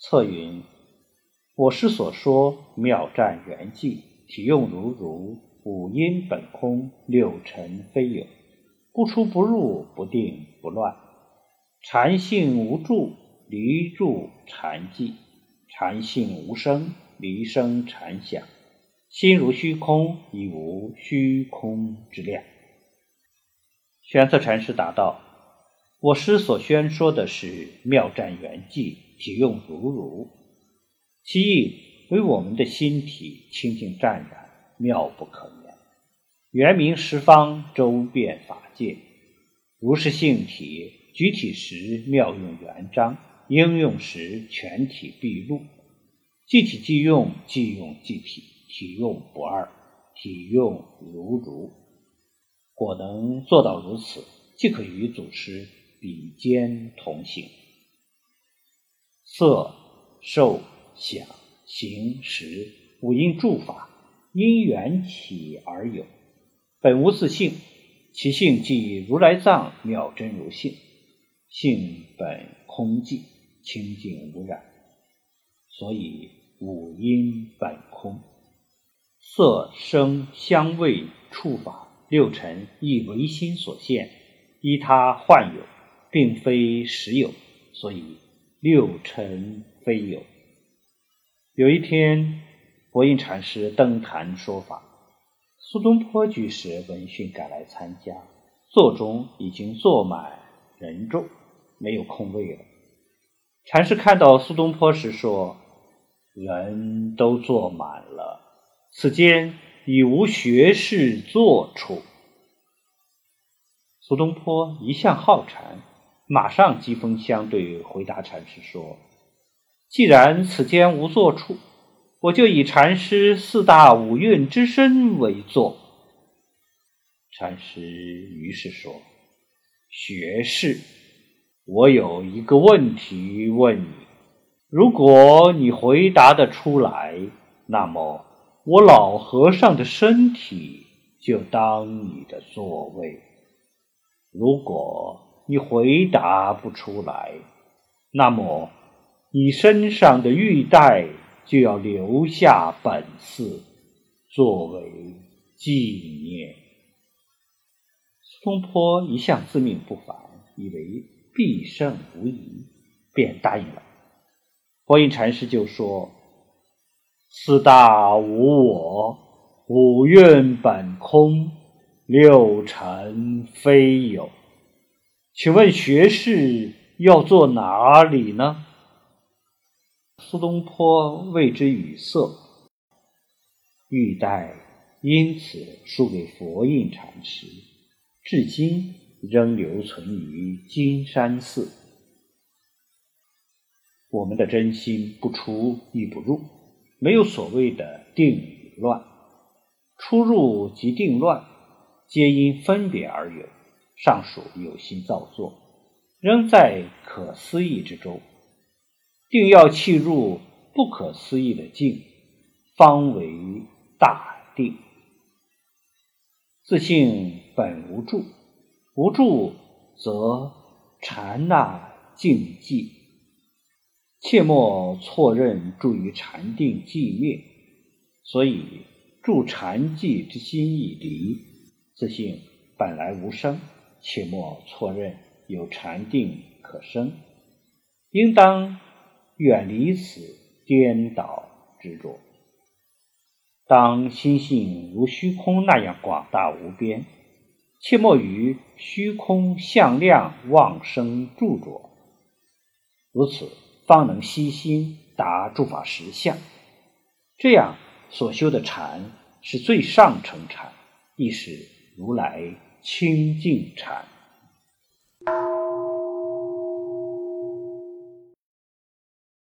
策云：我师所说妙战圆寂，体用如如，五阴本空，六尘非有，不出不入，不定不乱，禅性无住，离住禅寂；禅性无声，离声禅响。心如虚空，已无虚空之量。玄策禅师答道。我师所宣说的是妙战圆寂，体用如如，其意为我们的心体清净湛然，妙不可言。圆明十方，周遍法界，如是性体，举体时妙用圆彰，应用时全体毕露。即体即用，即用即体，体用不二，体用如如。果能做到如此，即可与祖师。比肩同行，色、受、想、行、识五阴诸法，因缘起而有，本无自性，其性即如来藏妙真如性，性本空寂，清净无染，所以五阴本空。色、声、香味、触法六尘亦唯心所现，依他幻有。并非实有，所以六尘非有。有一天，佛印禅师登坛说法，苏东坡居士闻讯赶来参加，座中已经坐满人众，没有空位了。禅师看到苏东坡时说：“人都坐满了，此间已无学士坐处。”苏东坡一向好禅。马上疾风相对回答禅师说：“既然此间无坐处，我就以禅师四大五蕴之身为坐。”禅师于是说：“学士，我有一个问题问你，如果你回答得出来，那么我老和尚的身体就当你的座位；如果……”你回答不出来，那么你身上的玉带就要留下本寺作为纪念。苏东坡一向自命不凡，以为必胜无疑，便答应了。佛印禅师就说：“四大无我，五蕴本空，六尘非有。”请问学士要坐哪里呢？苏东坡为之语塞，玉带因此输给佛印禅师，至今仍留存于金山寺。我们的真心不出亦不入，没有所谓的定与乱，出入即定乱，皆因分别而有。尚属有心造作，仍在可思议之中。定要契入不可思议的境，方为大定。自性本无住，无住则禅那静寂。切莫错认住于禅定寂灭，所以住禅寂之心已离，自性本来无生。切莫错认有禅定可生，应当远离此颠倒执着。当心性如虚空那样广大无边，切莫于虚空向量妄生著着，如此方能悉心达诸法实相。这样所修的禅是最上乘禅，亦是如来。清净禅。